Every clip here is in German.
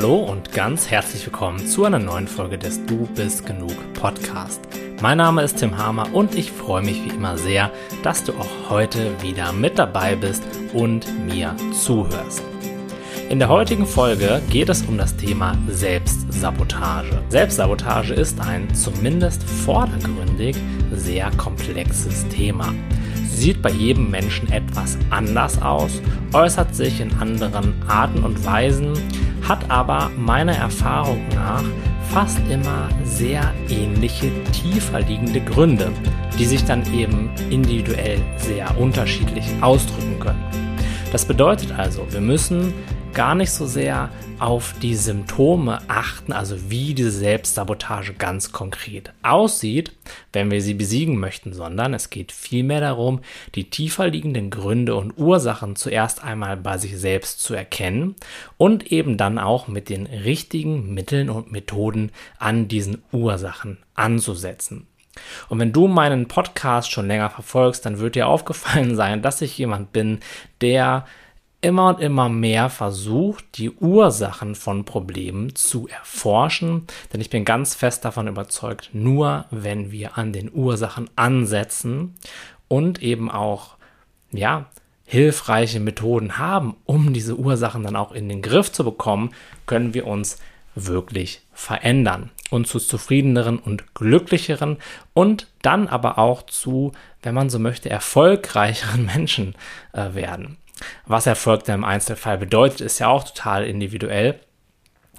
Hallo und ganz herzlich willkommen zu einer neuen Folge des Du bist genug Podcast. Mein Name ist Tim Hamer und ich freue mich wie immer sehr, dass du auch heute wieder mit dabei bist und mir zuhörst. In der heutigen Folge geht es um das Thema Selbstsabotage. Selbstsabotage ist ein zumindest vordergründig sehr komplexes Thema. Sie sieht bei jedem Menschen etwas anders aus, äußert sich in anderen Arten und Weisen, hat aber meiner Erfahrung nach fast immer sehr ähnliche, tiefer liegende Gründe, die sich dann eben individuell sehr unterschiedlich ausdrücken können. Das bedeutet also, wir müssen gar nicht so sehr auf die Symptome achten, also wie diese Selbstsabotage ganz konkret aussieht, wenn wir sie besiegen möchten, sondern es geht vielmehr darum, die tiefer liegenden Gründe und Ursachen zuerst einmal bei sich selbst zu erkennen und eben dann auch mit den richtigen Mitteln und Methoden an diesen Ursachen anzusetzen. Und wenn du meinen Podcast schon länger verfolgst, dann wird dir aufgefallen sein, dass ich jemand bin, der immer und immer mehr versucht, die Ursachen von Problemen zu erforschen, denn ich bin ganz fest davon überzeugt, nur wenn wir an den Ursachen ansetzen und eben auch, ja, hilfreiche Methoden haben, um diese Ursachen dann auch in den Griff zu bekommen, können wir uns wirklich verändern und zu zufriedeneren und glücklicheren und dann aber auch zu, wenn man so möchte, erfolgreicheren Menschen äh, werden. Was Erfolg dann im Einzelfall bedeutet, ist ja auch total individuell.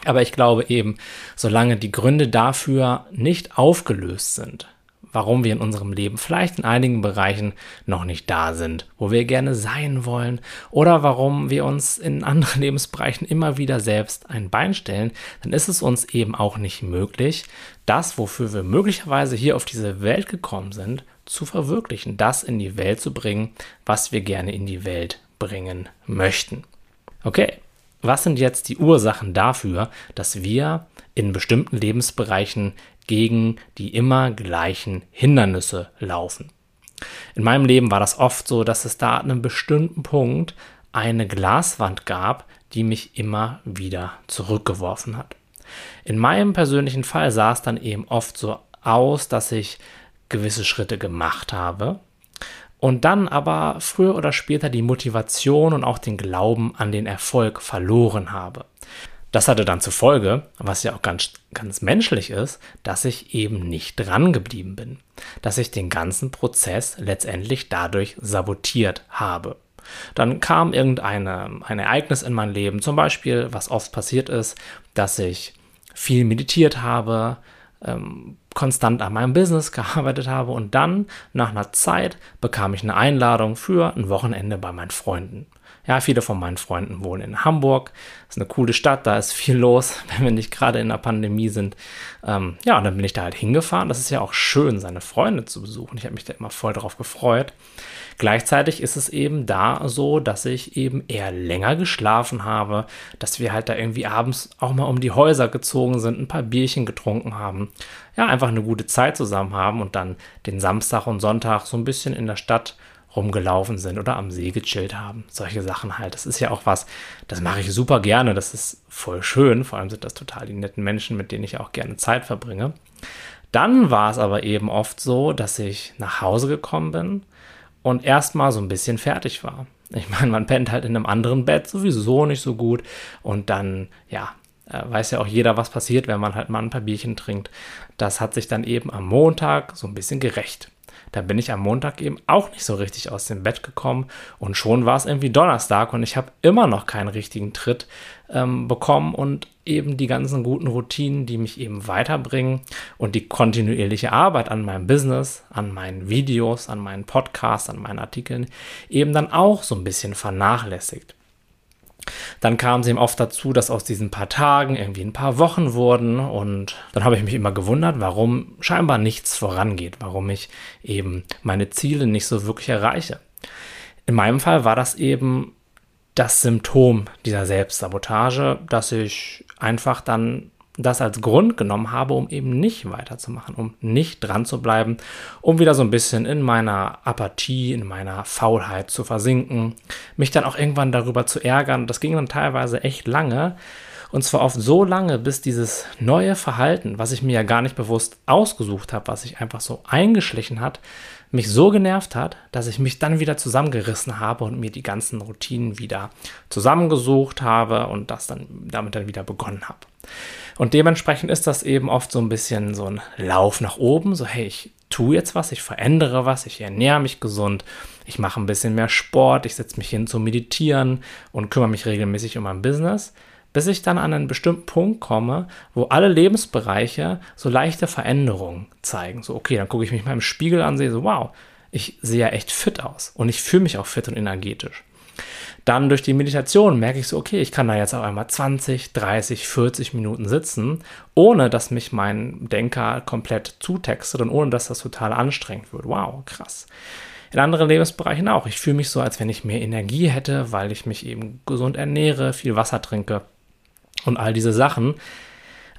Aber ich glaube eben, solange die Gründe dafür nicht aufgelöst sind, warum wir in unserem Leben vielleicht in einigen Bereichen noch nicht da sind, wo wir gerne sein wollen oder warum wir uns in anderen Lebensbereichen immer wieder selbst ein Bein stellen, dann ist es uns eben auch nicht möglich, das, wofür wir möglicherweise hier auf diese Welt gekommen sind, zu verwirklichen, das in die Welt zu bringen, was wir gerne in die Welt bringen möchten. Okay, was sind jetzt die Ursachen dafür, dass wir in bestimmten Lebensbereichen gegen die immer gleichen Hindernisse laufen? In meinem Leben war das oft so, dass es da an einem bestimmten Punkt eine Glaswand gab, die mich immer wieder zurückgeworfen hat. In meinem persönlichen Fall sah es dann eben oft so aus, dass ich gewisse Schritte gemacht habe, und dann aber früher oder später die Motivation und auch den Glauben an den Erfolg verloren habe. Das hatte dann zur Folge, was ja auch ganz, ganz menschlich ist, dass ich eben nicht dran geblieben bin, dass ich den ganzen Prozess letztendlich dadurch sabotiert habe. Dann kam irgendein ein Ereignis in mein Leben, zum Beispiel, was oft passiert ist, dass ich viel meditiert habe, ähm, konstant an meinem Business gearbeitet habe und dann nach einer Zeit bekam ich eine Einladung für ein Wochenende bei meinen Freunden. Ja, viele von meinen Freunden wohnen in Hamburg. Ist eine coole Stadt, da ist viel los, wenn wir nicht gerade in der Pandemie sind. Ähm, ja, und dann bin ich da halt hingefahren. Das ist ja auch schön, seine Freunde zu besuchen. Ich habe mich da immer voll drauf gefreut. Gleichzeitig ist es eben da so, dass ich eben eher länger geschlafen habe, dass wir halt da irgendwie abends auch mal um die Häuser gezogen sind, ein paar Bierchen getrunken haben, ja, einfach eine gute Zeit zusammen haben und dann den Samstag und Sonntag so ein bisschen in der Stadt rumgelaufen sind oder am See gechillt haben. Solche Sachen halt. Das ist ja auch was, das mache ich super gerne. Das ist voll schön. Vor allem sind das total die netten Menschen, mit denen ich auch gerne Zeit verbringe. Dann war es aber eben oft so, dass ich nach Hause gekommen bin und erstmal so ein bisschen fertig war. Ich meine, man pennt halt in einem anderen Bett sowieso nicht so gut und dann, ja, äh, weiß ja auch jeder, was passiert, wenn man halt mal ein paar Bierchen trinkt. Das hat sich dann eben am Montag so ein bisschen gerecht. Da bin ich am Montag eben auch nicht so richtig aus dem Bett gekommen und schon war es irgendwie Donnerstag und ich habe immer noch keinen richtigen Tritt ähm, bekommen und eben die ganzen guten Routinen, die mich eben weiterbringen und die kontinuierliche Arbeit an meinem Business, an meinen Videos, an meinen Podcasts, an meinen Artikeln eben dann auch so ein bisschen vernachlässigt. Dann kam es eben oft dazu, dass aus diesen paar Tagen irgendwie ein paar Wochen wurden und dann habe ich mich immer gewundert, warum scheinbar nichts vorangeht, warum ich eben meine Ziele nicht so wirklich erreiche. In meinem Fall war das eben das Symptom dieser Selbstsabotage, dass ich einfach dann das als Grund genommen habe, um eben nicht weiterzumachen, um nicht dran zu bleiben, um wieder so ein bisschen in meiner Apathie, in meiner Faulheit zu versinken, mich dann auch irgendwann darüber zu ärgern. Das ging dann teilweise echt lange. Und zwar oft so lange, bis dieses neue Verhalten, was ich mir ja gar nicht bewusst ausgesucht habe, was sich einfach so eingeschlichen hat, mich so genervt hat, dass ich mich dann wieder zusammengerissen habe und mir die ganzen Routinen wieder zusammengesucht habe und das dann damit dann wieder begonnen habe. Und dementsprechend ist das eben oft so ein bisschen so ein Lauf nach oben, so hey, ich tue jetzt was, ich verändere was, ich ernähre mich gesund, ich mache ein bisschen mehr Sport, ich setze mich hin zu meditieren und kümmere mich regelmäßig um mein Business, bis ich dann an einen bestimmten Punkt komme, wo alle Lebensbereiche so leichte Veränderungen zeigen. So, okay, dann gucke ich mich mal im Spiegel an, sehe so, wow, ich sehe ja echt fit aus und ich fühle mich auch fit und energetisch. Dann durch die Meditation merke ich so, okay, ich kann da jetzt auch einmal 20, 30, 40 Minuten sitzen, ohne dass mich mein Denker komplett zutextet und ohne dass das total anstrengend wird. Wow, krass. In anderen Lebensbereichen auch. Ich fühle mich so, als wenn ich mehr Energie hätte, weil ich mich eben gesund ernähre, viel Wasser trinke und all diese Sachen.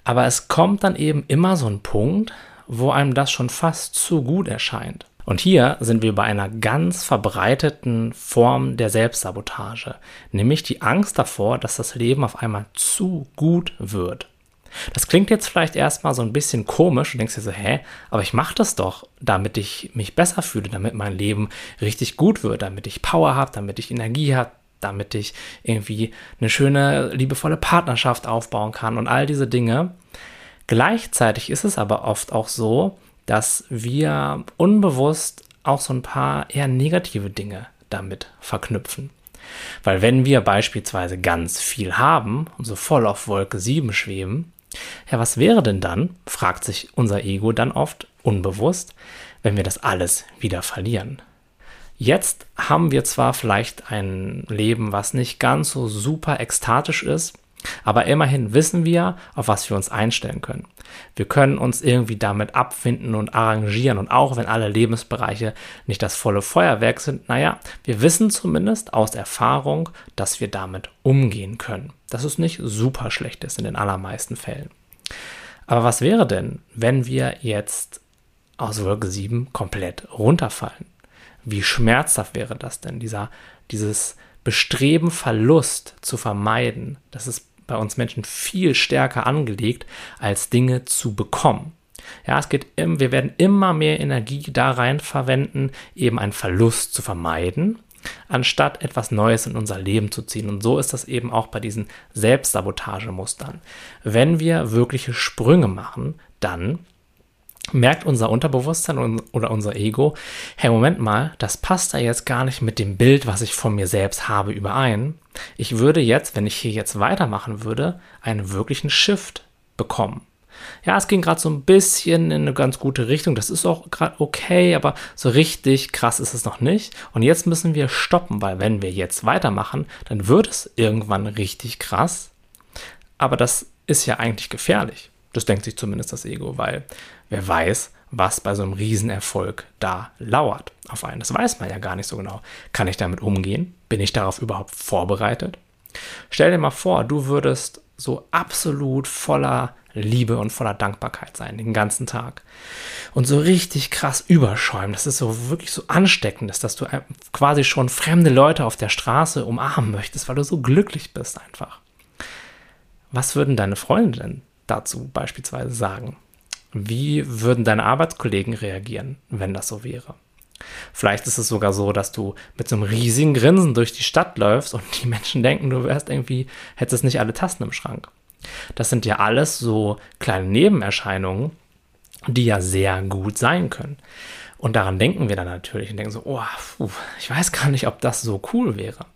Aber es kommt dann eben immer so ein Punkt, wo einem das schon fast zu gut erscheint. Und hier sind wir bei einer ganz verbreiteten Form der Selbstsabotage, nämlich die Angst davor, dass das Leben auf einmal zu gut wird. Das klingt jetzt vielleicht erstmal so ein bisschen komisch. Du denkst dir so, hä, aber ich mache das doch, damit ich mich besser fühle, damit mein Leben richtig gut wird, damit ich Power habe, damit ich Energie habe, damit ich irgendwie eine schöne, liebevolle Partnerschaft aufbauen kann und all diese Dinge. Gleichzeitig ist es aber oft auch so, dass wir unbewusst auch so ein paar eher negative Dinge damit verknüpfen. Weil wenn wir beispielsweise ganz viel haben und so voll auf Wolke 7 schweben, ja, was wäre denn dann, fragt sich unser Ego dann oft unbewusst, wenn wir das alles wieder verlieren? Jetzt haben wir zwar vielleicht ein Leben, was nicht ganz so super ekstatisch ist, aber immerhin wissen wir, auf was wir uns einstellen können. Wir können uns irgendwie damit abfinden und arrangieren. Und auch wenn alle Lebensbereiche nicht das volle Feuerwerk sind, naja, wir wissen zumindest aus Erfahrung, dass wir damit umgehen können. Dass es nicht super schlecht ist in den allermeisten Fällen. Aber was wäre denn, wenn wir jetzt aus Wolke 7 komplett runterfallen? Wie schmerzhaft wäre das denn, dieser, dieses Bestreben, Verlust zu vermeiden? Das ist bei uns Menschen viel stärker angelegt, als Dinge zu bekommen. Ja, es geht, im, wir werden immer mehr Energie da rein verwenden, eben einen Verlust zu vermeiden, anstatt etwas Neues in unser Leben zu ziehen. Und so ist das eben auch bei diesen Selbstsabotagemustern. Wenn wir wirkliche Sprünge machen, dann merkt unser Unterbewusstsein oder unser Ego, hey, Moment mal, das passt da jetzt gar nicht mit dem Bild, was ich von mir selbst habe, überein. Ich würde jetzt, wenn ich hier jetzt weitermachen würde, einen wirklichen Shift bekommen. Ja, es ging gerade so ein bisschen in eine ganz gute Richtung. Das ist auch gerade okay, aber so richtig krass ist es noch nicht. Und jetzt müssen wir stoppen, weil wenn wir jetzt weitermachen, dann wird es irgendwann richtig krass. Aber das ist ja eigentlich gefährlich. Das denkt sich zumindest das Ego, weil wer weiß, was bei so einem Riesenerfolg da lauert auf einen. Das weiß man ja gar nicht so genau. Kann ich damit umgehen? Bin ich darauf überhaupt vorbereitet? Stell dir mal vor, du würdest so absolut voller Liebe und voller Dankbarkeit sein, den ganzen Tag. Und so richtig krass überschäumen, dass es so wirklich so ansteckend ist, dass du quasi schon fremde Leute auf der Straße umarmen möchtest, weil du so glücklich bist einfach. Was würden deine Freunde denn dazu beispielsweise sagen? Wie würden deine Arbeitskollegen reagieren, wenn das so wäre? Vielleicht ist es sogar so, dass du mit so einem riesigen Grinsen durch die Stadt läufst und die Menschen denken, du wärst irgendwie, hättest nicht alle Tasten im Schrank. Das sind ja alles so kleine Nebenerscheinungen, die ja sehr gut sein können. Und daran denken wir dann natürlich und denken so, oh, ich weiß gar nicht, ob das so cool wäre.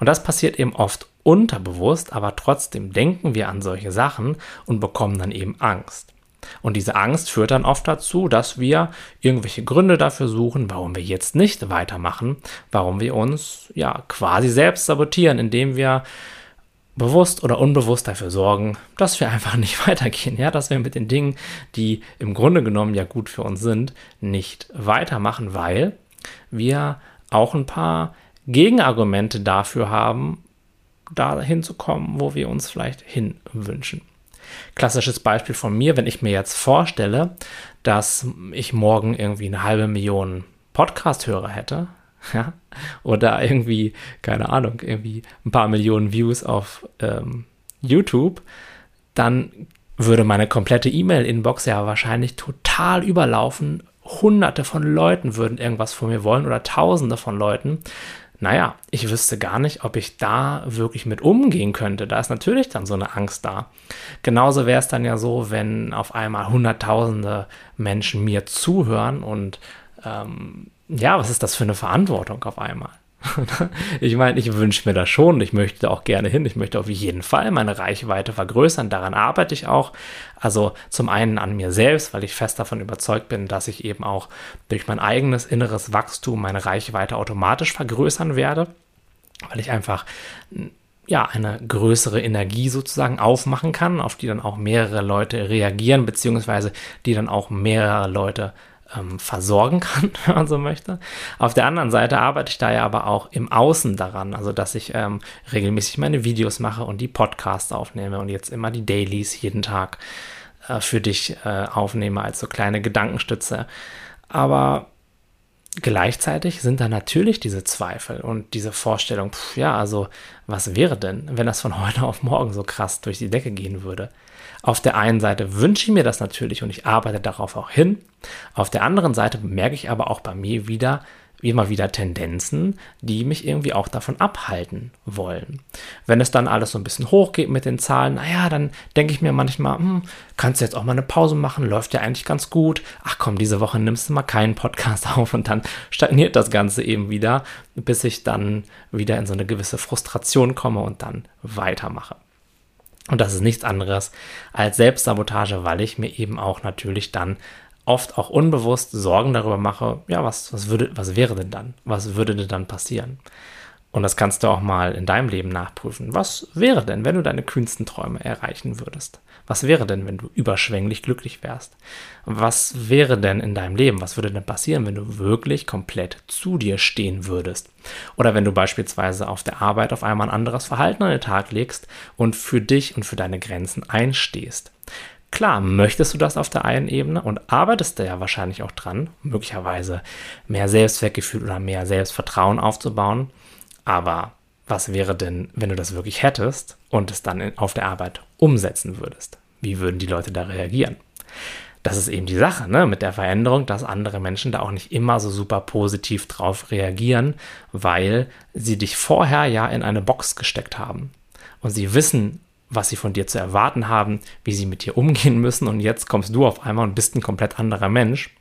Und das passiert eben oft unterbewusst, aber trotzdem denken wir an solche Sachen und bekommen dann eben Angst. Und diese Angst führt dann oft dazu, dass wir irgendwelche Gründe dafür suchen, warum wir jetzt nicht weitermachen, warum wir uns ja quasi selbst sabotieren, indem wir bewusst oder unbewusst dafür sorgen, dass wir einfach nicht weitergehen, ja, dass wir mit den Dingen, die im Grunde genommen ja gut für uns sind, nicht weitermachen, weil wir auch ein paar Gegenargumente dafür haben, dahin zu kommen, wo wir uns vielleicht hin wünschen. Klassisches Beispiel von mir, wenn ich mir jetzt vorstelle, dass ich morgen irgendwie eine halbe Million Podcast-Hörer hätte, ja, oder irgendwie, keine Ahnung, irgendwie ein paar Millionen Views auf ähm, YouTube, dann würde meine komplette E-Mail-Inbox ja wahrscheinlich total überlaufen. Hunderte von Leuten würden irgendwas von mir wollen oder Tausende von Leuten. Naja, ich wüsste gar nicht, ob ich da wirklich mit umgehen könnte. Da ist natürlich dann so eine Angst da. Genauso wäre es dann ja so, wenn auf einmal Hunderttausende Menschen mir zuhören und ähm, ja, was ist das für eine Verantwortung auf einmal? ich meine, ich wünsche mir das schon, ich möchte auch gerne hin, ich möchte auf jeden Fall meine Reichweite vergrößern, daran arbeite ich auch. Also zum einen an mir selbst, weil ich fest davon überzeugt bin, dass ich eben auch durch mein eigenes inneres Wachstum meine Reichweite automatisch vergrößern werde, weil ich einfach ja, eine größere Energie sozusagen aufmachen kann, auf die dann auch mehrere Leute reagieren, beziehungsweise die dann auch mehrere Leute ähm, versorgen kann, wenn man so möchte. Auf der anderen Seite arbeite ich da ja aber auch im Außen daran, also dass ich ähm, regelmäßig meine Videos mache und die Podcasts aufnehme und jetzt immer die Dailies jeden Tag äh, für dich äh, aufnehme als so kleine Gedankenstütze. Aber gleichzeitig sind da natürlich diese Zweifel und diese Vorstellung, pf, ja, also was wäre denn, wenn das von heute auf morgen so krass durch die Decke gehen würde? Auf der einen Seite wünsche ich mir das natürlich und ich arbeite darauf auch hin. Auf der anderen Seite merke ich aber auch bei mir wieder, immer wieder Tendenzen, die mich irgendwie auch davon abhalten wollen. Wenn es dann alles so ein bisschen hochgeht mit den Zahlen, naja, dann denke ich mir manchmal, hm, kannst du jetzt auch mal eine Pause machen, läuft ja eigentlich ganz gut. Ach komm, diese Woche nimmst du mal keinen Podcast auf und dann stagniert das Ganze eben wieder, bis ich dann wieder in so eine gewisse Frustration komme und dann weitermache. Und das ist nichts anderes als Selbstsabotage, weil ich mir eben auch natürlich dann oft auch unbewusst Sorgen darüber mache, ja, was, was, würde, was wäre denn dann? Was würde denn dann passieren? Und das kannst du auch mal in deinem Leben nachprüfen. Was wäre denn, wenn du deine kühnsten Träume erreichen würdest? Was wäre denn, wenn du überschwänglich glücklich wärst? Was wäre denn in deinem Leben? Was würde denn passieren, wenn du wirklich komplett zu dir stehen würdest? Oder wenn du beispielsweise auf der Arbeit auf einmal ein anderes Verhalten an den Tag legst und für dich und für deine Grenzen einstehst. Klar, möchtest du das auf der einen Ebene und arbeitest da ja wahrscheinlich auch dran, möglicherweise mehr Selbstwertgefühl oder mehr Selbstvertrauen aufzubauen. Aber was wäre denn, wenn du das wirklich hättest und es dann auf der Arbeit umsetzen würdest? Wie würden die Leute da reagieren? Das ist eben die Sache ne, mit der Veränderung, dass andere Menschen da auch nicht immer so super positiv drauf reagieren, weil sie dich vorher ja in eine Box gesteckt haben. Und sie wissen, was sie von dir zu erwarten haben, wie sie mit dir umgehen müssen und jetzt kommst du auf einmal und bist ein komplett anderer Mensch.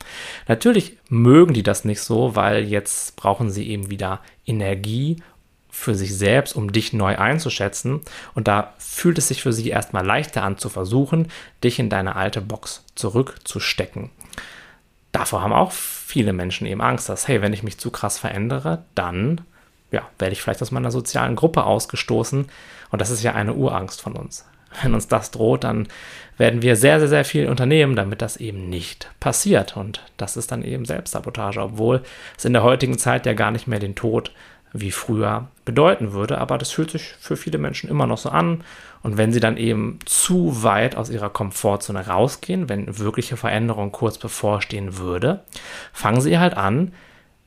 Natürlich mögen die das nicht so, weil jetzt brauchen sie eben wieder Energie für sich selbst, um dich neu einzuschätzen. Und da fühlt es sich für sie erstmal leichter an zu versuchen, dich in deine alte Box zurückzustecken. Davor haben auch viele Menschen eben Angst, dass, hey, wenn ich mich zu krass verändere, dann ja, werde ich vielleicht aus meiner sozialen Gruppe ausgestoßen. Und das ist ja eine Urangst von uns. Wenn uns das droht, dann werden wir sehr, sehr, sehr viel unternehmen, damit das eben nicht passiert. Und das ist dann eben Selbstsabotage, obwohl es in der heutigen Zeit ja gar nicht mehr den Tod wie früher bedeuten würde. Aber das fühlt sich für viele Menschen immer noch so an. Und wenn sie dann eben zu weit aus ihrer Komfortzone rausgehen, wenn wirkliche Veränderung kurz bevorstehen würde, fangen sie halt an,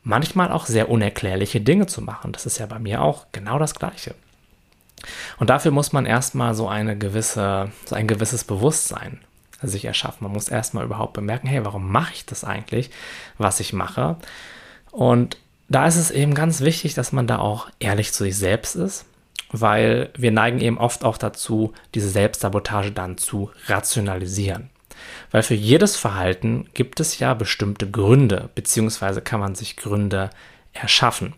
manchmal auch sehr unerklärliche Dinge zu machen. Das ist ja bei mir auch genau das Gleiche. Und dafür muss man erstmal so eine gewisse, so ein gewisses Bewusstsein sich erschaffen. Man muss erstmal überhaupt bemerken, hey, warum mache ich das eigentlich, was ich mache? Und da ist es eben ganz wichtig, dass man da auch ehrlich zu sich selbst ist, weil wir neigen eben oft auch dazu, diese Selbstsabotage dann zu rationalisieren. Weil für jedes Verhalten gibt es ja bestimmte Gründe, beziehungsweise kann man sich Gründe erschaffen.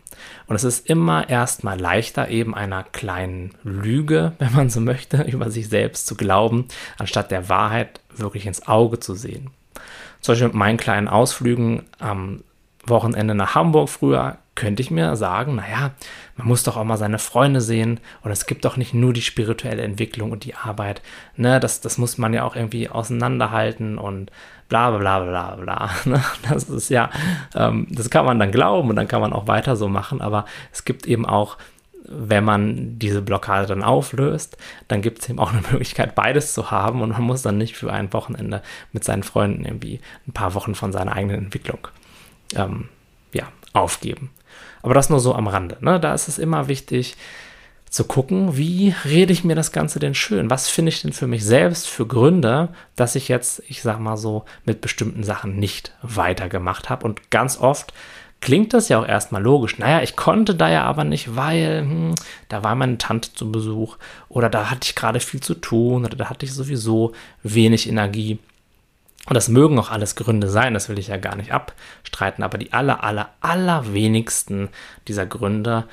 Und es ist immer erstmal leichter, eben einer kleinen Lüge, wenn man so möchte, über sich selbst zu glauben, anstatt der Wahrheit wirklich ins Auge zu sehen. Zum Beispiel mit meinen kleinen Ausflügen am Wochenende nach Hamburg früher könnte ich mir sagen, naja, man muss doch auch mal seine Freunde sehen und es gibt doch nicht nur die spirituelle Entwicklung und die Arbeit. Ne, das, das muss man ja auch irgendwie auseinanderhalten und bla bla bla bla bla. Ne? Das ist ja, ähm, das kann man dann glauben und dann kann man auch weiter so machen, aber es gibt eben auch wenn man diese Blockade dann auflöst, dann gibt es eben auch eine Möglichkeit, beides zu haben und man muss dann nicht für ein Wochenende mit seinen Freunden irgendwie ein paar Wochen von seiner eigenen Entwicklung ähm, ja, aufgeben. Aber das nur so am Rande. Ne? Da ist es immer wichtig zu gucken, wie rede ich mir das Ganze denn schön? Was finde ich denn für mich selbst für Gründe, dass ich jetzt, ich sag mal so, mit bestimmten Sachen nicht weitergemacht habe? Und ganz oft klingt das ja auch erstmal logisch. Naja, ich konnte da ja aber nicht, weil hm, da war meine Tante zu Besuch oder da hatte ich gerade viel zu tun oder da hatte ich sowieso wenig Energie. Und das mögen auch alles Gründe sein, das will ich ja gar nicht abstreiten, aber die aller, aller, allerwenigsten dieser Gründe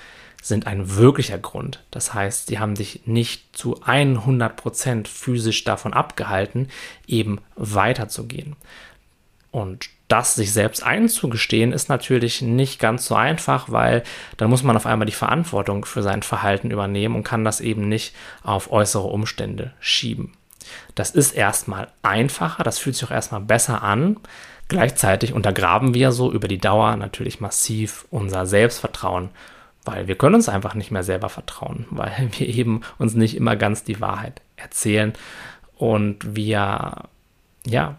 sind ein wirklicher Grund. Das heißt, sie haben dich nicht zu 100% physisch davon abgehalten, eben weiterzugehen. Und das sich selbst einzugestehen, ist natürlich nicht ganz so einfach, weil dann muss man auf einmal die Verantwortung für sein Verhalten übernehmen und kann das eben nicht auf äußere Umstände schieben. Das ist erstmal einfacher, das fühlt sich auch erstmal besser an. Gleichzeitig untergraben wir so über die Dauer natürlich massiv unser Selbstvertrauen, weil wir können uns einfach nicht mehr selber vertrauen, weil wir eben uns nicht immer ganz die Wahrheit erzählen und wir ja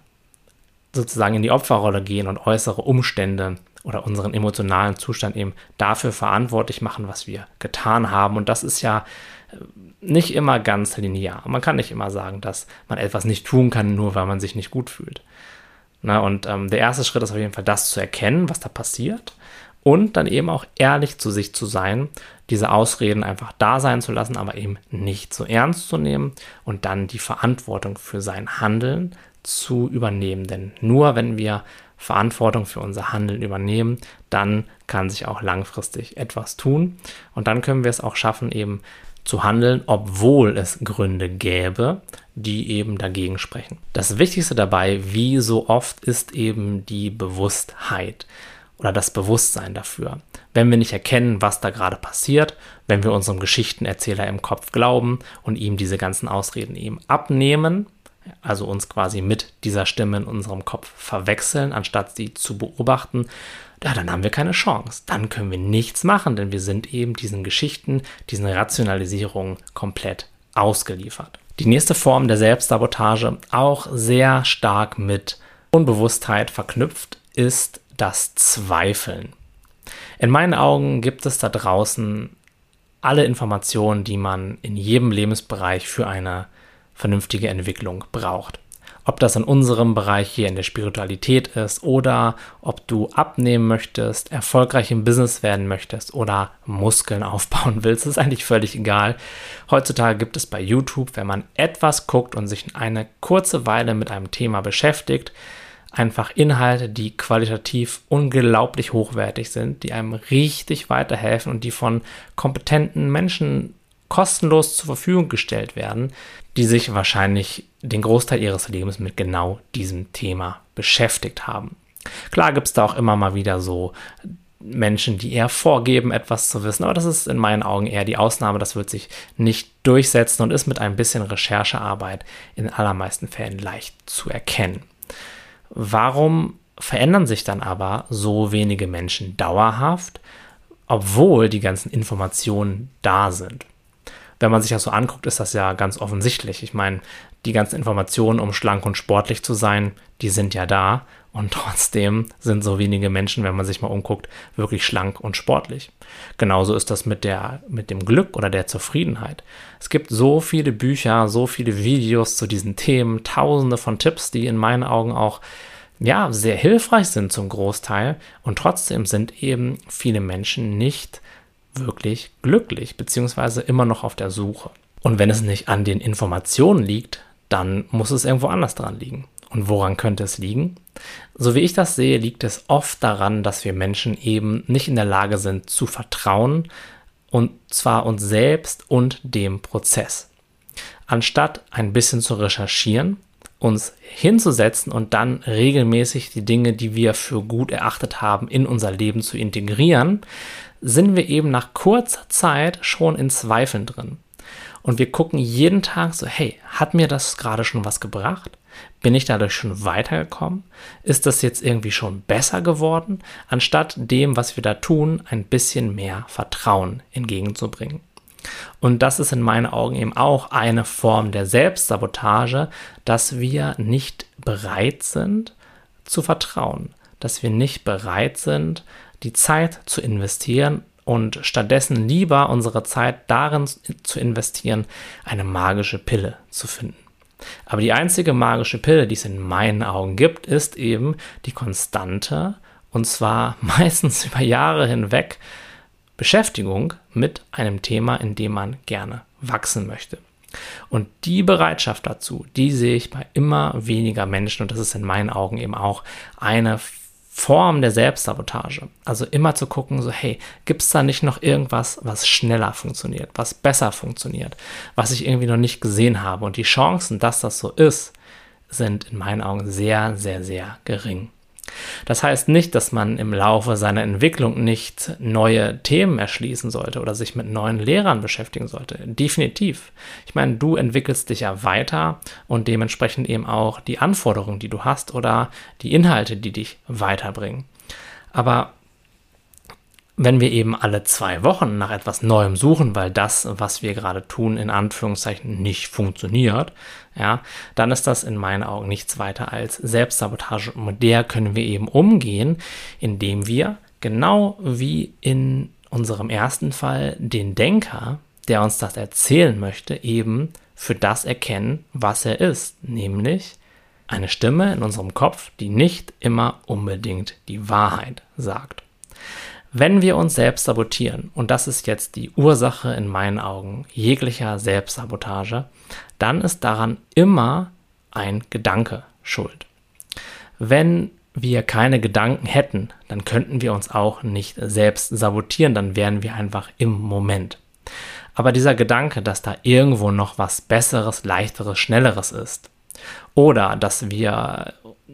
sozusagen in die Opferrolle gehen und äußere Umstände oder unseren emotionalen Zustand eben dafür verantwortlich machen, was wir getan haben. Und das ist ja nicht immer ganz linear. Man kann nicht immer sagen, dass man etwas nicht tun kann, nur weil man sich nicht gut fühlt. Na, und ähm, der erste Schritt ist auf jeden Fall das zu erkennen, was da passiert und dann eben auch ehrlich zu sich zu sein, diese Ausreden einfach da sein zu lassen, aber eben nicht so ernst zu nehmen und dann die Verantwortung für sein Handeln zu übernehmen. Denn nur wenn wir Verantwortung für unser Handeln übernehmen, dann kann sich auch langfristig etwas tun und dann können wir es auch schaffen, eben zu handeln, obwohl es Gründe gäbe, die eben dagegen sprechen. Das Wichtigste dabei, wie so oft, ist eben die Bewusstheit oder das Bewusstsein dafür. Wenn wir nicht erkennen, was da gerade passiert, wenn wir unserem Geschichtenerzähler im Kopf glauben und ihm diese ganzen Ausreden eben abnehmen, also uns quasi mit dieser Stimme in unserem Kopf verwechseln, anstatt sie zu beobachten, ja, dann haben wir keine Chance. Dann können wir nichts machen, denn wir sind eben diesen Geschichten, diesen Rationalisierungen komplett ausgeliefert. Die nächste Form der Selbstsabotage, auch sehr stark mit Unbewusstheit verknüpft, ist das Zweifeln. In meinen Augen gibt es da draußen alle Informationen, die man in jedem Lebensbereich für eine vernünftige Entwicklung braucht. Ob das in unserem Bereich hier in der Spiritualität ist oder ob du abnehmen möchtest, erfolgreich im Business werden möchtest oder Muskeln aufbauen willst, ist eigentlich völlig egal. Heutzutage gibt es bei YouTube, wenn man etwas guckt und sich eine kurze Weile mit einem Thema beschäftigt, einfach Inhalte, die qualitativ unglaublich hochwertig sind, die einem richtig weiterhelfen und die von kompetenten Menschen kostenlos zur Verfügung gestellt werden, die sich wahrscheinlich den Großteil ihres Lebens mit genau diesem Thema beschäftigt haben. Klar gibt es da auch immer mal wieder so Menschen, die eher vorgeben, etwas zu wissen, aber das ist in meinen Augen eher die Ausnahme. Das wird sich nicht durchsetzen und ist mit ein bisschen Recherchearbeit in allermeisten Fällen leicht zu erkennen. Warum verändern sich dann aber so wenige Menschen dauerhaft, obwohl die ganzen Informationen da sind? Wenn man sich das so anguckt, ist das ja ganz offensichtlich. Ich meine, die ganzen Informationen, um schlank und sportlich zu sein, die sind ja da. Und trotzdem sind so wenige Menschen, wenn man sich mal umguckt, wirklich schlank und sportlich. Genauso ist das mit, der, mit dem Glück oder der Zufriedenheit. Es gibt so viele Bücher, so viele Videos zu diesen Themen, tausende von Tipps, die in meinen Augen auch ja, sehr hilfreich sind zum Großteil. Und trotzdem sind eben viele Menschen nicht wirklich glücklich, beziehungsweise immer noch auf der Suche. Und wenn es nicht an den Informationen liegt, dann muss es irgendwo anders dran liegen. Und woran könnte es liegen? So wie ich das sehe, liegt es oft daran, dass wir Menschen eben nicht in der Lage sind zu vertrauen, und zwar uns selbst und dem Prozess. Anstatt ein bisschen zu recherchieren, uns hinzusetzen und dann regelmäßig die Dinge, die wir für gut erachtet haben, in unser Leben zu integrieren, sind wir eben nach kurzer Zeit schon in Zweifeln drin. Und wir gucken jeden Tag so, hey, hat mir das gerade schon was gebracht? Bin ich dadurch schon weitergekommen? Ist das jetzt irgendwie schon besser geworden? Anstatt dem, was wir da tun, ein bisschen mehr Vertrauen entgegenzubringen. Und das ist in meinen Augen eben auch eine Form der Selbstsabotage, dass wir nicht bereit sind zu vertrauen, dass wir nicht bereit sind, die Zeit zu investieren und stattdessen lieber unsere Zeit darin zu investieren, eine magische Pille zu finden. Aber die einzige magische Pille, die es in meinen Augen gibt, ist eben die konstante und zwar meistens über Jahre hinweg Beschäftigung mit einem Thema, in dem man gerne wachsen möchte. Und die Bereitschaft dazu, die sehe ich bei immer weniger Menschen und das ist in meinen Augen eben auch eine Form der Selbstsabotage. Also immer zu gucken, so hey, gibt es da nicht noch irgendwas, was schneller funktioniert, was besser funktioniert, was ich irgendwie noch nicht gesehen habe. Und die Chancen, dass das so ist, sind in meinen Augen sehr, sehr, sehr gering. Das heißt nicht, dass man im Laufe seiner Entwicklung nicht neue Themen erschließen sollte oder sich mit neuen Lehrern beschäftigen sollte. Definitiv. Ich meine, du entwickelst dich ja weiter und dementsprechend eben auch die Anforderungen, die du hast oder die Inhalte, die dich weiterbringen. Aber wenn wir eben alle zwei Wochen nach etwas Neuem suchen, weil das, was wir gerade tun, in Anführungszeichen nicht funktioniert, ja, dann ist das in meinen Augen nichts weiter als Selbstsabotage. Und mit der können wir eben umgehen, indem wir genau wie in unserem ersten Fall den Denker, der uns das erzählen möchte, eben für das erkennen, was er ist, nämlich eine Stimme in unserem Kopf, die nicht immer unbedingt die Wahrheit sagt. Wenn wir uns selbst sabotieren, und das ist jetzt die Ursache in meinen Augen jeglicher Selbstsabotage, dann ist daran immer ein Gedanke schuld. Wenn wir keine Gedanken hätten, dann könnten wir uns auch nicht selbst sabotieren, dann wären wir einfach im Moment. Aber dieser Gedanke, dass da irgendwo noch was Besseres, Leichteres, Schnelleres ist, oder dass wir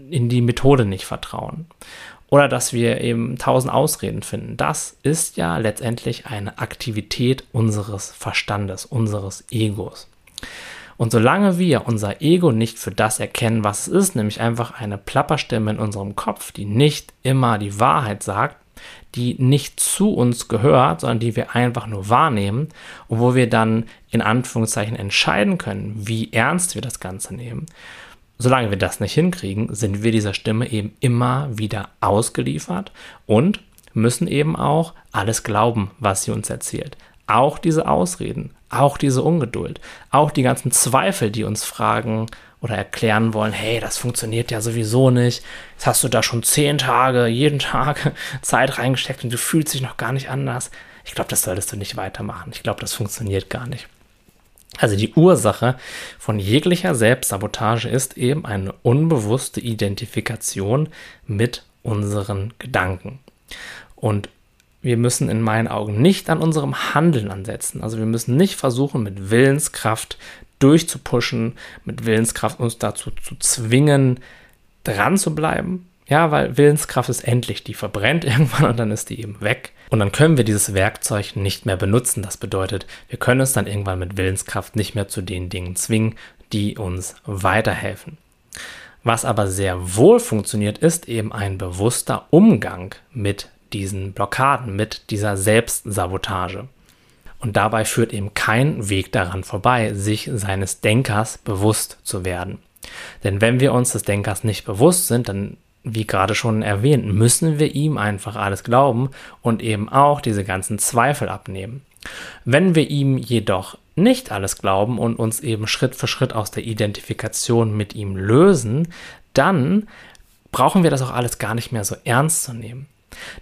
in die Methode nicht vertrauen, oder dass wir eben tausend Ausreden finden. Das ist ja letztendlich eine Aktivität unseres Verstandes, unseres Egos. Und solange wir unser Ego nicht für das erkennen, was es ist, nämlich einfach eine Plapperstimme in unserem Kopf, die nicht immer die Wahrheit sagt, die nicht zu uns gehört, sondern die wir einfach nur wahrnehmen und wo wir dann in Anführungszeichen entscheiden können, wie ernst wir das Ganze nehmen, Solange wir das nicht hinkriegen, sind wir dieser Stimme eben immer wieder ausgeliefert und müssen eben auch alles glauben, was sie uns erzählt. Auch diese Ausreden, auch diese Ungeduld, auch die ganzen Zweifel, die uns fragen oder erklären wollen, hey, das funktioniert ja sowieso nicht. Jetzt hast du da schon zehn Tage, jeden Tag Zeit reingesteckt und du fühlst dich noch gar nicht anders. Ich glaube, das solltest du nicht weitermachen. Ich glaube, das funktioniert gar nicht. Also die Ursache von jeglicher Selbstsabotage ist eben eine unbewusste Identifikation mit unseren Gedanken. Und wir müssen in meinen Augen nicht an unserem Handeln ansetzen. Also wir müssen nicht versuchen, mit Willenskraft durchzupushen, mit Willenskraft uns dazu zu zwingen, dran zu bleiben, ja, weil Willenskraft ist endlich, die verbrennt irgendwann und dann ist die eben weg. Und dann können wir dieses Werkzeug nicht mehr benutzen. Das bedeutet, wir können uns dann irgendwann mit Willenskraft nicht mehr zu den Dingen zwingen, die uns weiterhelfen. Was aber sehr wohl funktioniert, ist eben ein bewusster Umgang mit diesen Blockaden, mit dieser Selbstsabotage. Und dabei führt eben kein Weg daran vorbei, sich seines Denkers bewusst zu werden. Denn wenn wir uns des Denkers nicht bewusst sind, dann wie gerade schon erwähnt, müssen wir ihm einfach alles glauben und eben auch diese ganzen Zweifel abnehmen. Wenn wir ihm jedoch nicht alles glauben und uns eben Schritt für Schritt aus der Identifikation mit ihm lösen, dann brauchen wir das auch alles gar nicht mehr so ernst zu nehmen.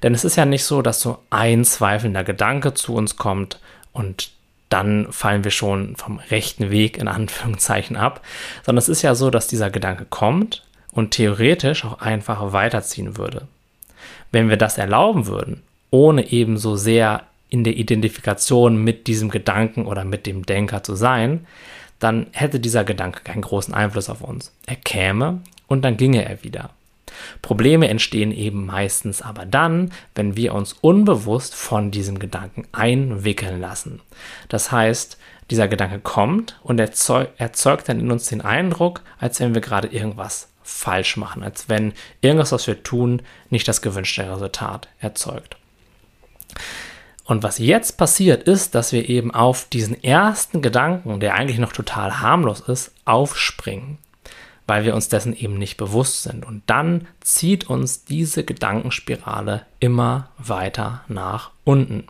Denn es ist ja nicht so, dass so ein zweifelnder Gedanke zu uns kommt und dann fallen wir schon vom rechten Weg in Anführungszeichen ab, sondern es ist ja so, dass dieser Gedanke kommt, und theoretisch auch einfach weiterziehen würde. Wenn wir das erlauben würden, ohne eben so sehr in der Identifikation mit diesem Gedanken oder mit dem Denker zu sein, dann hätte dieser Gedanke keinen großen Einfluss auf uns. Er käme und dann ginge er wieder. Probleme entstehen eben meistens aber dann, wenn wir uns unbewusst von diesem Gedanken einwickeln lassen. Das heißt, dieser Gedanke kommt und erzeugt dann in uns den Eindruck, als wenn wir gerade irgendwas falsch machen, als wenn irgendwas, was wir tun, nicht das gewünschte Resultat erzeugt. Und was jetzt passiert ist, dass wir eben auf diesen ersten Gedanken, der eigentlich noch total harmlos ist, aufspringen, weil wir uns dessen eben nicht bewusst sind. Und dann zieht uns diese Gedankenspirale immer weiter nach unten.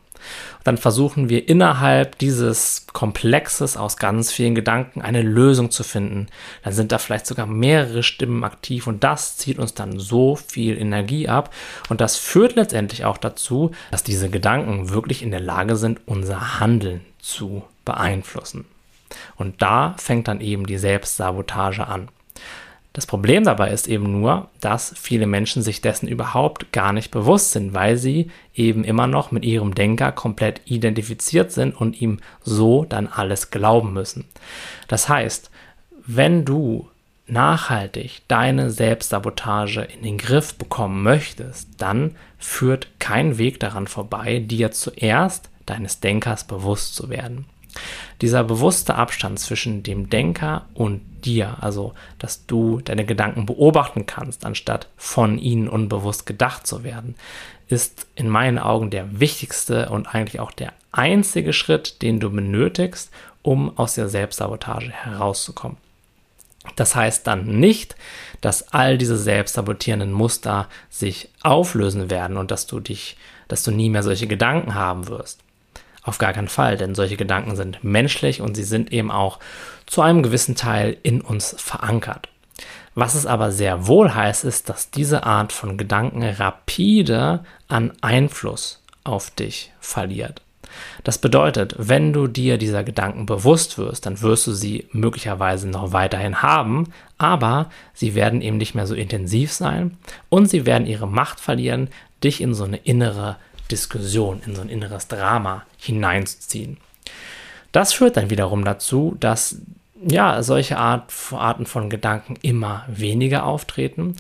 Dann versuchen wir innerhalb dieses Komplexes aus ganz vielen Gedanken eine Lösung zu finden. Dann sind da vielleicht sogar mehrere Stimmen aktiv und das zieht uns dann so viel Energie ab. Und das führt letztendlich auch dazu, dass diese Gedanken wirklich in der Lage sind, unser Handeln zu beeinflussen. Und da fängt dann eben die Selbstsabotage an. Das Problem dabei ist eben nur, dass viele Menschen sich dessen überhaupt gar nicht bewusst sind, weil sie eben immer noch mit ihrem Denker komplett identifiziert sind und ihm so dann alles glauben müssen. Das heißt, wenn du nachhaltig deine Selbstsabotage in den Griff bekommen möchtest, dann führt kein Weg daran vorbei, dir zuerst deines Denkers bewusst zu werden. Dieser bewusste Abstand zwischen dem Denker und dir, also dass du deine Gedanken beobachten kannst, anstatt von ihnen unbewusst gedacht zu werden, ist in meinen Augen der wichtigste und eigentlich auch der einzige Schritt, den du benötigst, um aus der Selbstsabotage herauszukommen. Das heißt dann nicht, dass all diese selbstsabotierenden Muster sich auflösen werden und dass du dich, dass du nie mehr solche Gedanken haben wirst. Auf gar keinen Fall, denn solche Gedanken sind menschlich und sie sind eben auch zu einem gewissen Teil in uns verankert. Was es aber sehr wohl heißt, ist, dass diese Art von Gedanken rapide an Einfluss auf dich verliert. Das bedeutet, wenn du dir dieser Gedanken bewusst wirst, dann wirst du sie möglicherweise noch weiterhin haben, aber sie werden eben nicht mehr so intensiv sein und sie werden ihre Macht verlieren, dich in so eine innere Diskussion, in so ein inneres Drama hineinzuziehen. Das führt dann wiederum dazu, dass ja, solche Art, Arten von Gedanken immer weniger auftreten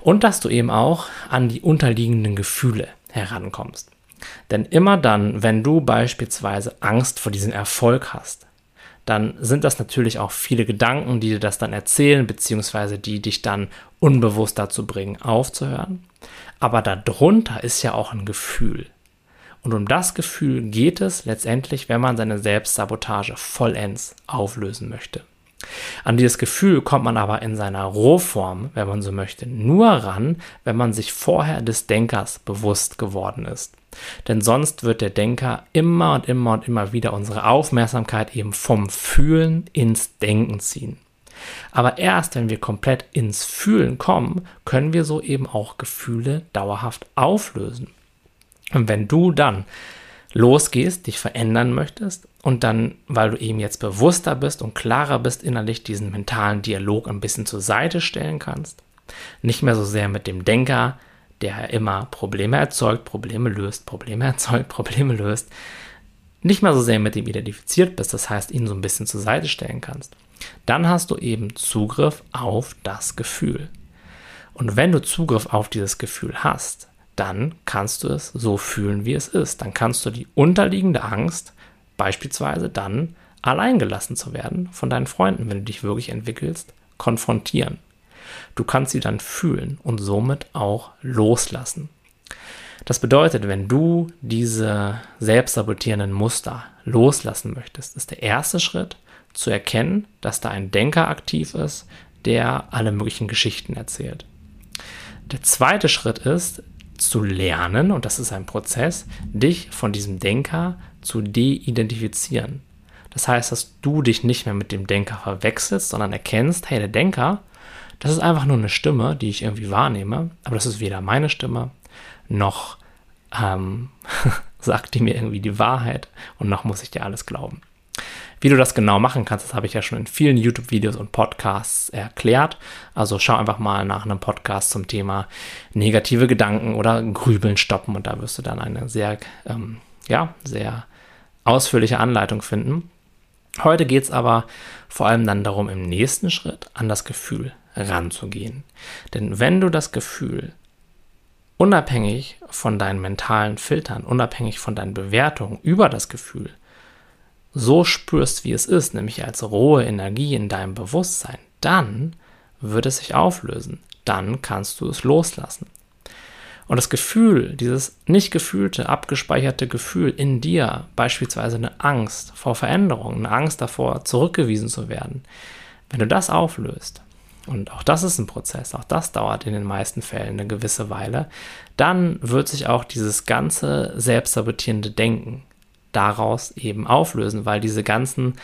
und dass du eben auch an die unterliegenden Gefühle herankommst. Denn immer dann, wenn du beispielsweise Angst vor diesem Erfolg hast, dann sind das natürlich auch viele Gedanken, die dir das dann erzählen, beziehungsweise die dich dann unbewusst dazu bringen, aufzuhören. Aber darunter ist ja auch ein Gefühl. Und um das Gefühl geht es letztendlich, wenn man seine Selbstsabotage vollends auflösen möchte. An dieses Gefühl kommt man aber in seiner Rohform, wenn man so möchte, nur ran, wenn man sich vorher des Denkers bewusst geworden ist. Denn sonst wird der Denker immer und immer und immer wieder unsere Aufmerksamkeit eben vom Fühlen ins Denken ziehen. Aber erst wenn wir komplett ins Fühlen kommen, können wir so eben auch Gefühle dauerhaft auflösen. Und wenn du dann losgehst, dich verändern möchtest und dann, weil du eben jetzt bewusster bist und klarer bist innerlich, diesen mentalen Dialog ein bisschen zur Seite stellen kannst, nicht mehr so sehr mit dem Denker, der immer Probleme erzeugt, Probleme löst, Probleme erzeugt, Probleme löst, nicht mehr so sehr mit ihm identifiziert bist, das heißt, ihn so ein bisschen zur Seite stellen kannst, dann hast du eben Zugriff auf das Gefühl. Und wenn du Zugriff auf dieses Gefühl hast, dann kannst du es so fühlen, wie es ist. Dann kannst du die unterliegende Angst, beispielsweise dann alleingelassen zu werden von deinen Freunden, wenn du dich wirklich entwickelst, konfrontieren. Du kannst sie dann fühlen und somit auch loslassen. Das bedeutet, wenn du diese selbstsabotierenden Muster loslassen möchtest, ist der erste Schritt, zu erkennen, dass da ein Denker aktiv ist, der alle möglichen Geschichten erzählt. Der zweite Schritt ist zu lernen, und das ist ein Prozess, dich von diesem Denker zu de-identifizieren. Das heißt, dass du dich nicht mehr mit dem Denker verwechselst, sondern erkennst, hey, der Denker, das ist einfach nur eine Stimme, die ich irgendwie wahrnehme, aber das ist weder meine Stimme, noch ähm, sagt die mir irgendwie die Wahrheit und noch muss ich dir alles glauben. Wie du das genau machen kannst, das habe ich ja schon in vielen YouTube-Videos und Podcasts erklärt. Also schau einfach mal nach einem Podcast zum Thema negative Gedanken oder Grübeln stoppen und da wirst du dann eine sehr, ähm, ja, sehr ausführliche Anleitung finden. Heute geht es aber vor allem dann darum, im nächsten Schritt an das Gefühl ranzugehen. Denn wenn du das Gefühl unabhängig von deinen mentalen Filtern, unabhängig von deinen Bewertungen über das Gefühl so spürst, wie es ist, nämlich als rohe Energie in deinem Bewusstsein, dann wird es sich auflösen. Dann kannst du es loslassen. Und das Gefühl, dieses nicht gefühlte, abgespeicherte Gefühl in dir, beispielsweise eine Angst vor Veränderung, eine Angst davor, zurückgewiesen zu werden, wenn du das auflöst, und auch das ist ein Prozess, auch das dauert in den meisten Fällen eine gewisse Weile, dann wird sich auch dieses ganze selbstsabotierende Denken daraus eben auflösen, weil diese ganzen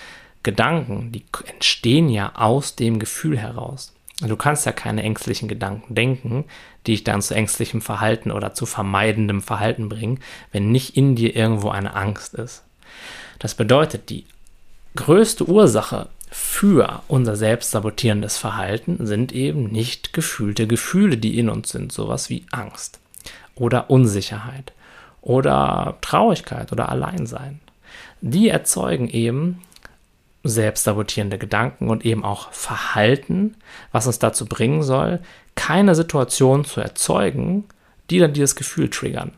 Gedanken, die entstehen ja aus dem Gefühl heraus. Du kannst ja keine ängstlichen Gedanken denken, die dich dann zu ängstlichem Verhalten oder zu vermeidendem Verhalten bringen, wenn nicht in dir irgendwo eine Angst ist. Das bedeutet, die größte Ursache für unser selbstsabotierendes Verhalten sind eben nicht gefühlte Gefühle, die in uns sind, sowas wie Angst oder Unsicherheit oder Traurigkeit oder Alleinsein. Die erzeugen eben selbstsabotierende Gedanken und eben auch Verhalten, was uns dazu bringen soll, keine Situation zu erzeugen, die dann dieses Gefühl triggern.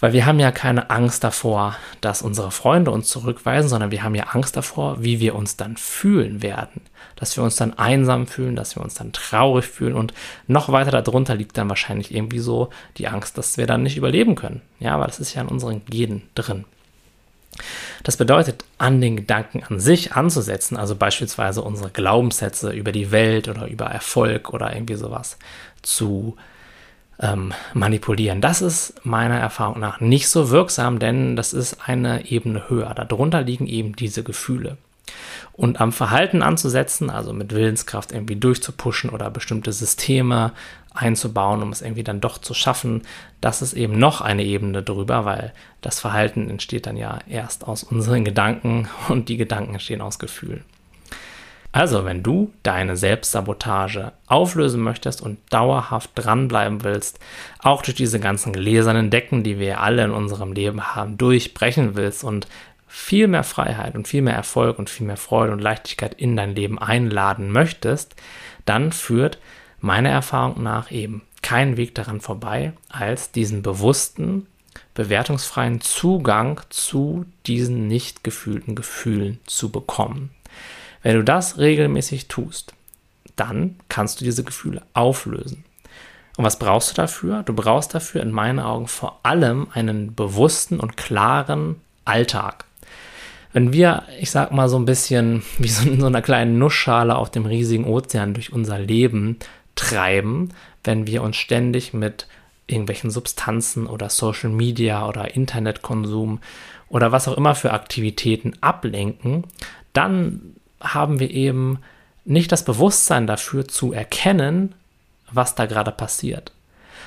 Weil wir haben ja keine Angst davor, dass unsere Freunde uns zurückweisen, sondern wir haben ja Angst davor, wie wir uns dann fühlen werden. Dass wir uns dann einsam fühlen, dass wir uns dann traurig fühlen und noch weiter darunter liegt dann wahrscheinlich irgendwie so die Angst, dass wir dann nicht überleben können. Ja, aber das ist ja in unseren Genen drin. Das bedeutet, an den Gedanken an sich anzusetzen, also beispielsweise unsere Glaubenssätze über die Welt oder über Erfolg oder irgendwie sowas zu ähm, manipulieren. Das ist meiner Erfahrung nach nicht so wirksam, denn das ist eine Ebene höher. Darunter liegen eben diese Gefühle. Und am Verhalten anzusetzen, also mit Willenskraft irgendwie durchzupushen oder bestimmte Systeme einzubauen, um es irgendwie dann doch zu schaffen, das ist eben noch eine Ebene drüber, weil das Verhalten entsteht dann ja erst aus unseren Gedanken und die Gedanken entstehen aus Gefühlen. Also, wenn du deine Selbstsabotage auflösen möchtest und dauerhaft dranbleiben willst, auch durch diese ganzen gläsernen Decken, die wir alle in unserem Leben haben, durchbrechen willst und viel mehr Freiheit und viel mehr Erfolg und viel mehr Freude und Leichtigkeit in dein Leben einladen möchtest, dann führt meiner Erfahrung nach eben kein Weg daran vorbei, als diesen bewussten, bewertungsfreien Zugang zu diesen nicht gefühlten Gefühlen zu bekommen. Wenn du das regelmäßig tust, dann kannst du diese Gefühle auflösen. Und was brauchst du dafür? Du brauchst dafür in meinen Augen vor allem einen bewussten und klaren Alltag. Wenn wir, ich sag mal so ein bisschen wie so in so einer kleinen Nussschale auf dem riesigen Ozean durch unser Leben treiben, wenn wir uns ständig mit irgendwelchen Substanzen oder Social Media oder Internetkonsum oder was auch immer für Aktivitäten ablenken, dann haben wir eben nicht das Bewusstsein dafür zu erkennen, was da gerade passiert.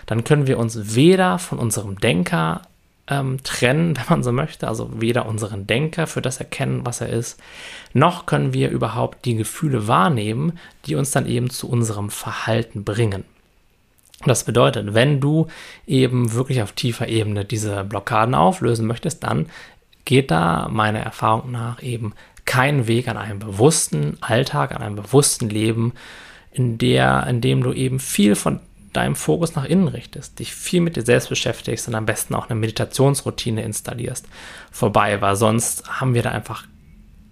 Dann können wir uns weder von unserem Denker ähm, trennen, wenn man so möchte, also weder unseren Denker für das erkennen, was er ist, noch können wir überhaupt die Gefühle wahrnehmen, die uns dann eben zu unserem Verhalten bringen. Das bedeutet, wenn du eben wirklich auf tiefer Ebene diese Blockaden auflösen möchtest, dann geht da meiner Erfahrung nach eben kein Weg an einem bewussten Alltag, an einem bewussten Leben, in, der, in dem du eben viel von deinem Fokus nach innen richtest, dich viel mit dir selbst beschäftigst und am besten auch eine Meditationsroutine installierst, vorbei, weil sonst haben wir da einfach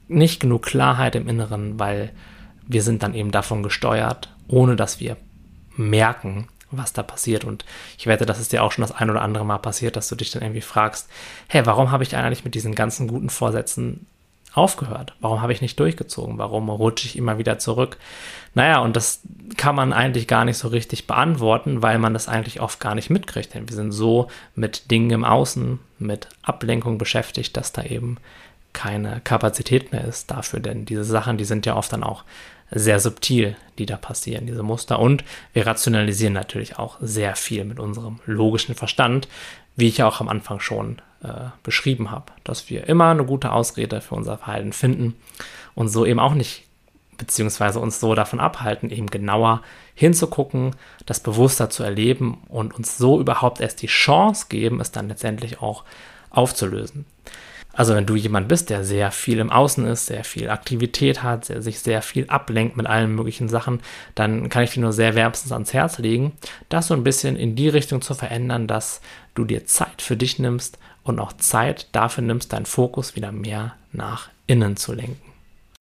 nicht genug Klarheit im Inneren, weil wir sind dann eben davon gesteuert, ohne dass wir merken, was da passiert. Und ich wette, dass es dir auch schon das ein oder andere Mal passiert, dass du dich dann irgendwie fragst, hey, warum habe ich eigentlich mit diesen ganzen guten Vorsätzen aufgehört? Warum habe ich nicht durchgezogen? Warum rutsche ich immer wieder zurück? Naja, und das kann man eigentlich gar nicht so richtig beantworten, weil man das eigentlich oft gar nicht mitkriegt. Denn wir sind so mit Dingen im Außen, mit Ablenkung beschäftigt, dass da eben keine Kapazität mehr ist dafür. Denn diese Sachen, die sind ja oft dann auch sehr subtil, die da passieren, diese Muster. Und wir rationalisieren natürlich auch sehr viel mit unserem logischen Verstand, wie ich ja auch am Anfang schon äh, beschrieben habe, dass wir immer eine gute Ausrede für unser Verhalten finden und so eben auch nicht, beziehungsweise uns so davon abhalten, eben genauer hinzugucken, das bewusster zu erleben und uns so überhaupt erst die Chance geben, es dann letztendlich auch aufzulösen. Also wenn du jemand bist, der sehr viel im Außen ist, sehr viel Aktivität hat, der sich sehr viel ablenkt mit allen möglichen Sachen, dann kann ich dir nur sehr wärmstens ans Herz legen, das so ein bisschen in die Richtung zu verändern, dass du dir Zeit für dich nimmst und auch Zeit dafür nimmst, deinen Fokus wieder mehr nach innen zu lenken.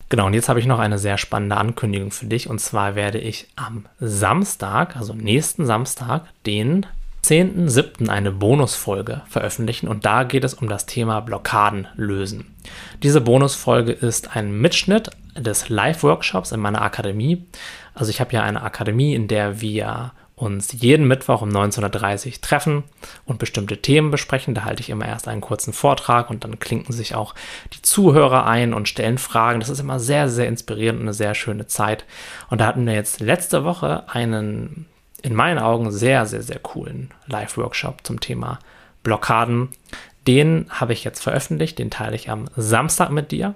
Genau, und jetzt habe ich noch eine sehr spannende Ankündigung für dich. Und zwar werde ich am Samstag, also nächsten Samstag, den 10.07. eine Bonusfolge veröffentlichen und da geht es um das Thema Blockaden lösen. Diese Bonusfolge ist ein Mitschnitt des Live-Workshops in meiner Akademie. Also ich habe ja eine Akademie, in der wir uns jeden Mittwoch um 19.30 Uhr treffen und bestimmte Themen besprechen. Da halte ich immer erst einen kurzen Vortrag und dann klinken sich auch die Zuhörer ein und stellen Fragen. Das ist immer sehr, sehr inspirierend und eine sehr schöne Zeit. Und da hatten wir jetzt letzte Woche einen in meinen Augen sehr, sehr, sehr coolen Live-Workshop zum Thema Blockaden. Den habe ich jetzt veröffentlicht, den teile ich am Samstag mit dir.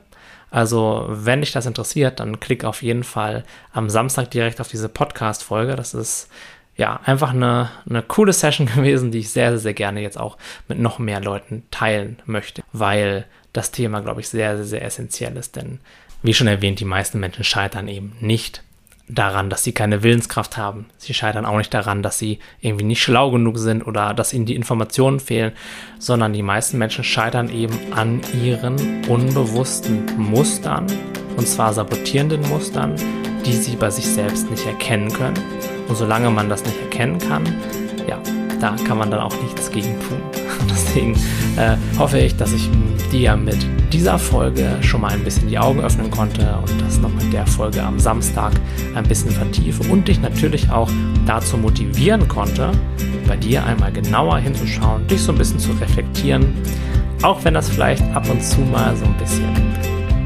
Also, wenn dich das interessiert, dann klick auf jeden Fall am Samstag direkt auf diese Podcast-Folge. Das ist ja einfach eine, eine coole Session gewesen, die ich sehr, sehr, sehr gerne jetzt auch mit noch mehr Leuten teilen möchte, weil das Thema, glaube ich, sehr, sehr, sehr essentiell ist. Denn, wie schon erwähnt, die meisten Menschen scheitern eben nicht daran, dass sie keine Willenskraft haben. Sie scheitern auch nicht daran, dass sie irgendwie nicht schlau genug sind oder dass ihnen die Informationen fehlen, sondern die meisten Menschen scheitern eben an ihren unbewussten Mustern, und zwar sabotierenden Mustern, die sie bei sich selbst nicht erkennen können. Und solange man das nicht erkennen kann, ja, da kann man dann auch nichts gegen tun. Deswegen äh, hoffe ich, dass ich dir mit dieser Folge schon mal ein bisschen die Augen öffnen konnte und das noch mit der Folge am Samstag ein bisschen vertiefe und dich natürlich auch dazu motivieren konnte, bei dir einmal genauer hinzuschauen, dich so ein bisschen zu reflektieren, auch wenn das vielleicht ab und zu mal so ein bisschen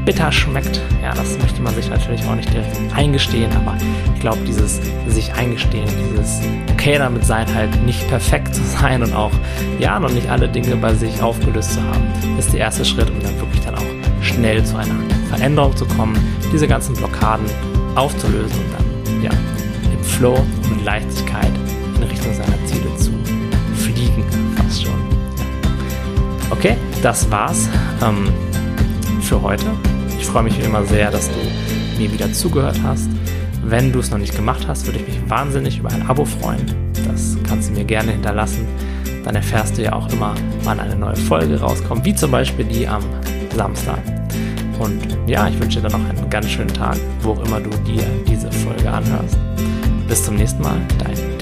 bitter schmeckt. Ja, das möchte man sich natürlich auch nicht direkt eingestehen, aber ich glaube, dieses sich eingestehen, dieses okay damit sein, halt nicht perfekt zu sein und auch, ja, noch nicht alle Dinge bei sich aufgelöst zu haben, ist der erste Schritt, um dann wirklich dann auch schnell zu einer Veränderung zu kommen, diese ganzen Blockaden aufzulösen und dann, ja, im Flow und Leichtigkeit in Richtung seiner Ziele zu fliegen, fast schon. Okay, das war's ähm, für heute. Ich freue mich wie immer sehr, dass du mir wieder zugehört hast. Wenn du es noch nicht gemacht hast, würde ich mich wahnsinnig über ein Abo freuen. Das kannst du mir gerne hinterlassen. Dann erfährst du ja auch immer, wann eine neue Folge rauskommt, wie zum Beispiel die am Samstag. Und ja, ich wünsche dir noch einen ganz schönen Tag, wo auch immer du dir diese Folge anhörst. Bis zum nächsten Mal, dein.